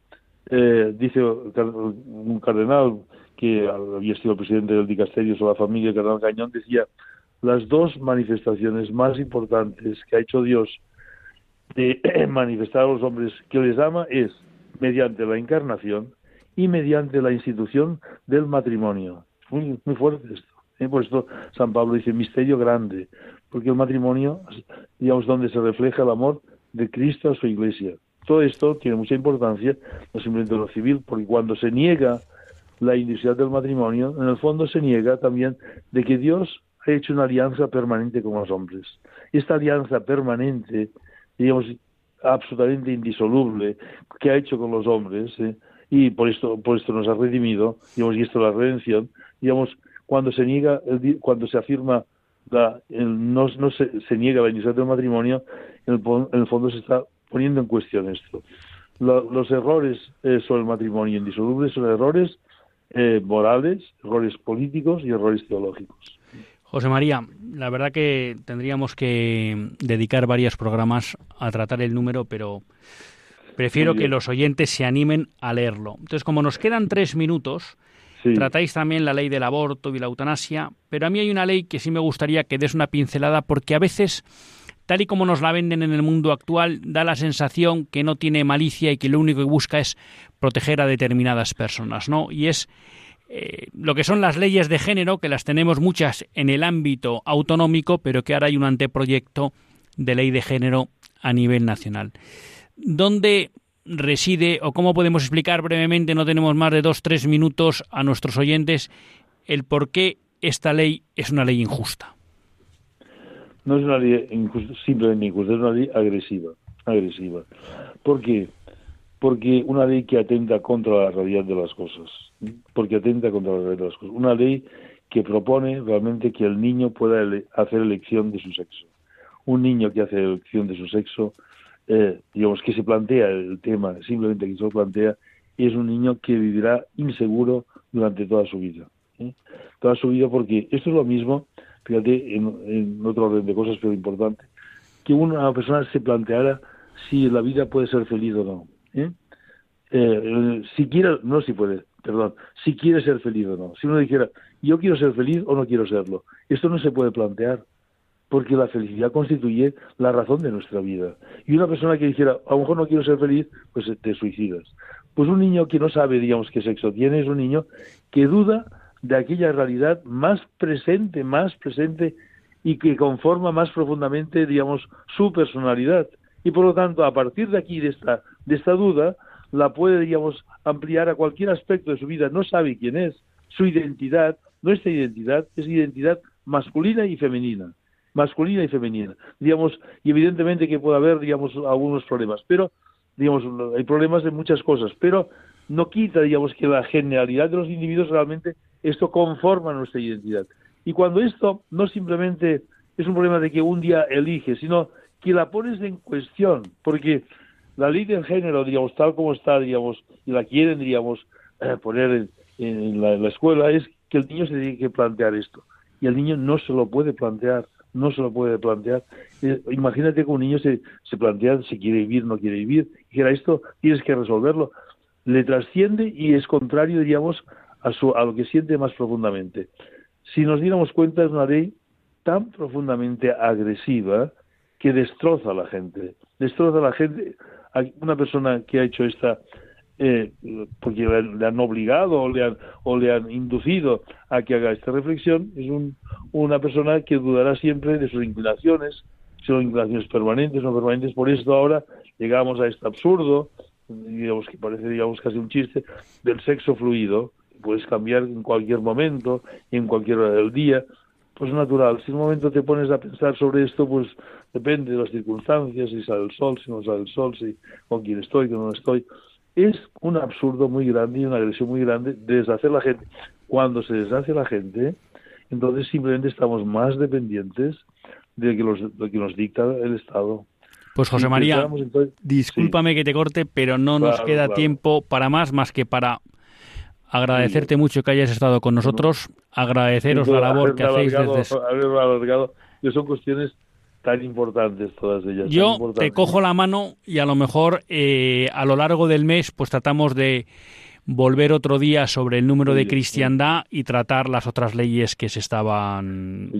eh, dice un cardenal que había sido presidente del dicasterio sobre la familia, el cardenal Cañón, decía, las dos manifestaciones más importantes que ha hecho Dios de manifestar a los hombres que les ama es mediante la encarnación y mediante la institución del matrimonio. Muy, muy fuerte esto. ¿eh? Por esto San Pablo dice misterio grande, porque el matrimonio, digamos, donde se refleja el amor de Cristo a su iglesia. Todo esto tiene mucha importancia, no simplemente lo civil, porque cuando se niega la individualidad del matrimonio, en el fondo se niega también de que Dios ha hecho una alianza permanente con los hombres. Esta alianza permanente, digamos, absolutamente indisoluble, que ha hecho con los hombres, ¿eh? y por esto, por esto nos ha redimido, y esto es la redención, digamos, cuando se niega, cuando se afirma la, el, no, no se, se, niega la individualidad del matrimonio, en el, en el fondo se está poniendo en cuestión esto. Lo, los errores eh, sobre el matrimonio indisoluble son errores eh, morales, errores políticos y errores teológicos. José María, la verdad que tendríamos que dedicar varios programas a tratar el número, pero prefiero que los oyentes se animen a leerlo. Entonces, como nos quedan tres minutos, sí. tratáis también la ley del aborto y la eutanasia, pero a mí hay una ley que sí me gustaría que des una pincelada, porque a veces tal y como nos la venden en el mundo actual, da la sensación que no tiene malicia y que lo único que busca es proteger a determinadas personas, ¿no? Y es eh, lo que son las leyes de género, que las tenemos muchas en el ámbito autonómico, pero que ahora hay un anteproyecto de ley de género a nivel nacional. ¿Dónde reside o cómo podemos explicar brevemente, no tenemos más de dos, tres minutos a nuestros oyentes, el por qué esta ley es una ley injusta? no es una ley injusta, simplemente injusta, es una ley agresiva, agresiva. ¿Por qué? Porque una ley que atenta contra la realidad de las cosas, porque atenta contra la realidad de las cosas, una ley que propone realmente que el niño pueda hacer elección de su sexo. Un niño que hace elección de su sexo, eh, digamos que se plantea el tema, simplemente que se lo plantea, es un niño que vivirá inseguro durante toda su vida. ¿eh? Toda su vida porque esto es lo mismo, fíjate, en, en otro orden de cosas, pero importante, que una persona se planteara si la vida puede ser feliz o no. ¿Eh? Eh, si quiere, no si puede, perdón, si quiere ser feliz o no. Si uno dijera, yo quiero ser feliz o no quiero serlo, esto no se puede plantear, porque la felicidad constituye la razón de nuestra vida. Y una persona que dijera, a lo mejor no quiero ser feliz, pues te suicidas. Pues un niño que no sabe, digamos, qué sexo tiene, es un niño que duda de aquella realidad más presente, más presente y que conforma más profundamente, digamos, su personalidad. Y por lo tanto, a partir de aquí, de esta, de esta duda, la puede, digamos, ampliar a cualquier aspecto de su vida. No sabe quién es, su identidad, nuestra identidad es identidad masculina y femenina. Masculina y femenina. Digamos, y evidentemente que puede haber, digamos, algunos problemas, pero, digamos, hay problemas de muchas cosas, pero no quita, digamos, que la generalidad de los individuos realmente esto conforma nuestra identidad. Y cuando esto no simplemente es un problema de que un día elige, sino que la pones en cuestión, porque la ley del género, digamos, tal como está, digamos, y la quieren, digamos, eh, poner en, en la, escuela, es que el niño se tiene que plantear esto. Y el niño no se lo puede plantear, no se lo puede plantear. Eh, imagínate que un niño se, se plantea si quiere vivir, no quiere vivir, y dijera esto, tienes que resolverlo. Le trasciende y es contrario, diríamos, a, su, a lo que siente más profundamente. Si nos diéramos cuenta, es una ley tan profundamente agresiva que destroza a la gente. Destroza a la gente. Una persona que ha hecho esta, eh, porque le han, le han obligado o le han, o le han inducido a que haga esta reflexión, es un, una persona que dudará siempre de sus inclinaciones, si son inclinaciones permanentes o no permanentes. Por esto ahora llegamos a este absurdo, digamos que parece digamos casi un chiste, del sexo fluido. Puedes cambiar en cualquier momento, en cualquier hora del día, pues natural. Si en un momento te pones a pensar sobre esto, pues depende de las circunstancias, si sale el sol, si no sale el sol, si con quién estoy, con no estoy. Es un absurdo muy grande y una agresión muy grande de deshacer la gente. Cuando se deshace la gente, entonces simplemente estamos más dependientes de que, los, de que nos dicta el Estado. Pues José María, entonces- discúlpame que te corte, pero no nos queda claro. tiempo para más, más que para agradecerte mucho que hayas estado con nosotros, agradeceros la labor que hacéis desde... alargado, que son cuestiones tan importantes todas ellas. Yo te cojo la mano y a lo mejor eh, a lo largo del mes pues tratamos de volver otro día sobre el número de bien, cristiandad y tratar las otras leyes que se estaban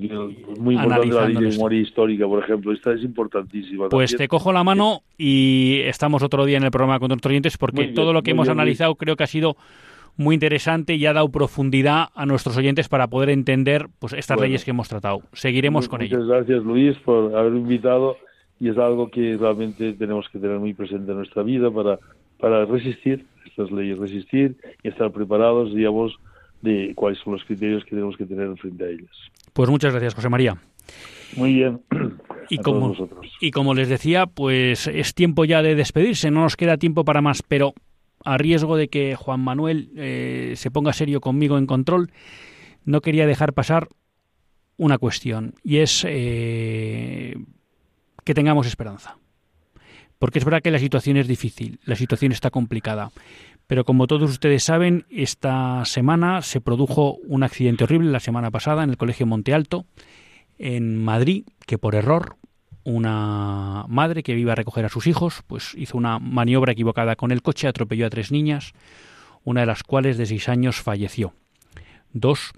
Muy importante la ley de memoria histórica, por ejemplo. Esta es importantísima. Pues te también. cojo la mano y estamos otro día en el programa con nuestros oyentes porque bien, todo lo que hemos bien, analizado creo que ha sido muy interesante y ha dado profundidad a nuestros oyentes para poder entender pues estas Bueno. leyes que hemos tratado. Seguiremos con Muchas ello. gracias, Luis, por haberme invitado. Y es algo que realmente tenemos que tener muy presente en nuestra vida para, para resistir estas leyes, resistir y estar preparados, digamos, de cuáles son los criterios que tenemos que tener frente a ellas. Pues muchas gracias, José María. Muy bien. Y como, y como les decía, pues es tiempo ya de despedirse, no nos queda tiempo para más, pero a riesgo de que Juan Manuel eh, se ponga serio conmigo en control, no quería dejar pasar una cuestión, y es eh, que tengamos esperanza. Porque es verdad que la situación es difícil, la situación está complicada, pero como todos ustedes saben, esta semana se produjo un accidente horrible, la semana pasada, en el Colegio Monte Alto, en Madrid, que por error una madre que iba a recoger a sus hijos, pues hizo una maniobra equivocada con el coche, atropelló a tres niñas, una de las cuales de seis años falleció. Dos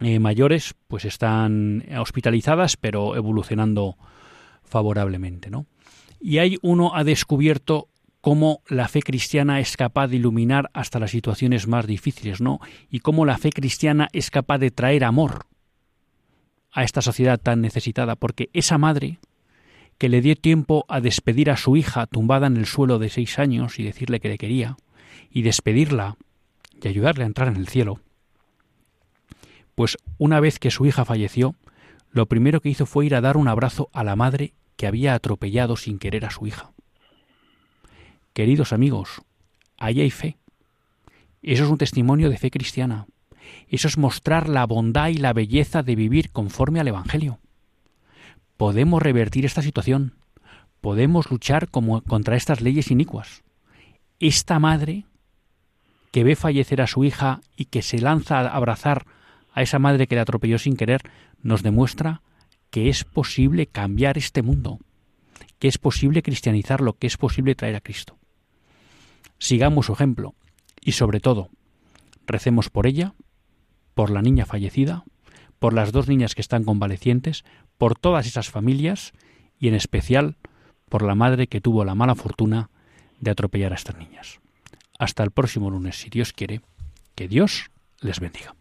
eh, mayores pues están hospitalizadas, pero evolucionando favorablemente, ¿no? Y hay uno ha descubierto cómo la fe cristiana es capaz de iluminar hasta las situaciones más difíciles, ¿no? Y cómo la fe cristiana es capaz de traer amor a esta sociedad tan necesitada, porque esa madre que le dio tiempo a despedir a su hija tumbada en el suelo de seis años y decirle que le quería, y despedirla y ayudarle a entrar en el cielo, pues una vez que su hija falleció, lo primero que hizo fue ir a dar un abrazo a la madre que había atropellado sin querer a su hija. Queridos amigos, ahí hay fe. Eso es un testimonio de fe cristiana. Eso es mostrar la bondad y la belleza de vivir conforme al Evangelio. Podemos revertir esta situación. Podemos luchar como, contra estas leyes inicuas. Esta madre que ve fallecer a su hija y que se lanza a abrazar a esa madre que le atropelló sin querer, nos demuestra que es posible cambiar este mundo, que es posible cristianizarlo, que es posible traer a Cristo. Sigamos su ejemplo y sobre todo, recemos por ella, por la niña fallecida, por las dos niñas que están convalecientes, por todas esas familias y en especial por la madre que tuvo la mala fortuna de atropellar a estas niñas. Hasta el próximo lunes, si Dios quiere, que Dios les bendiga.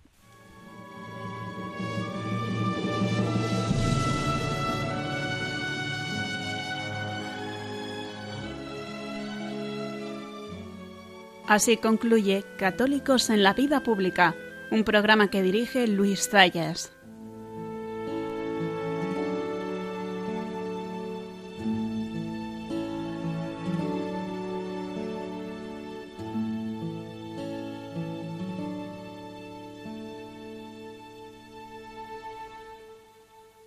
Así concluye Católicos en la Vida Pública, un programa que dirige Luis Zayas.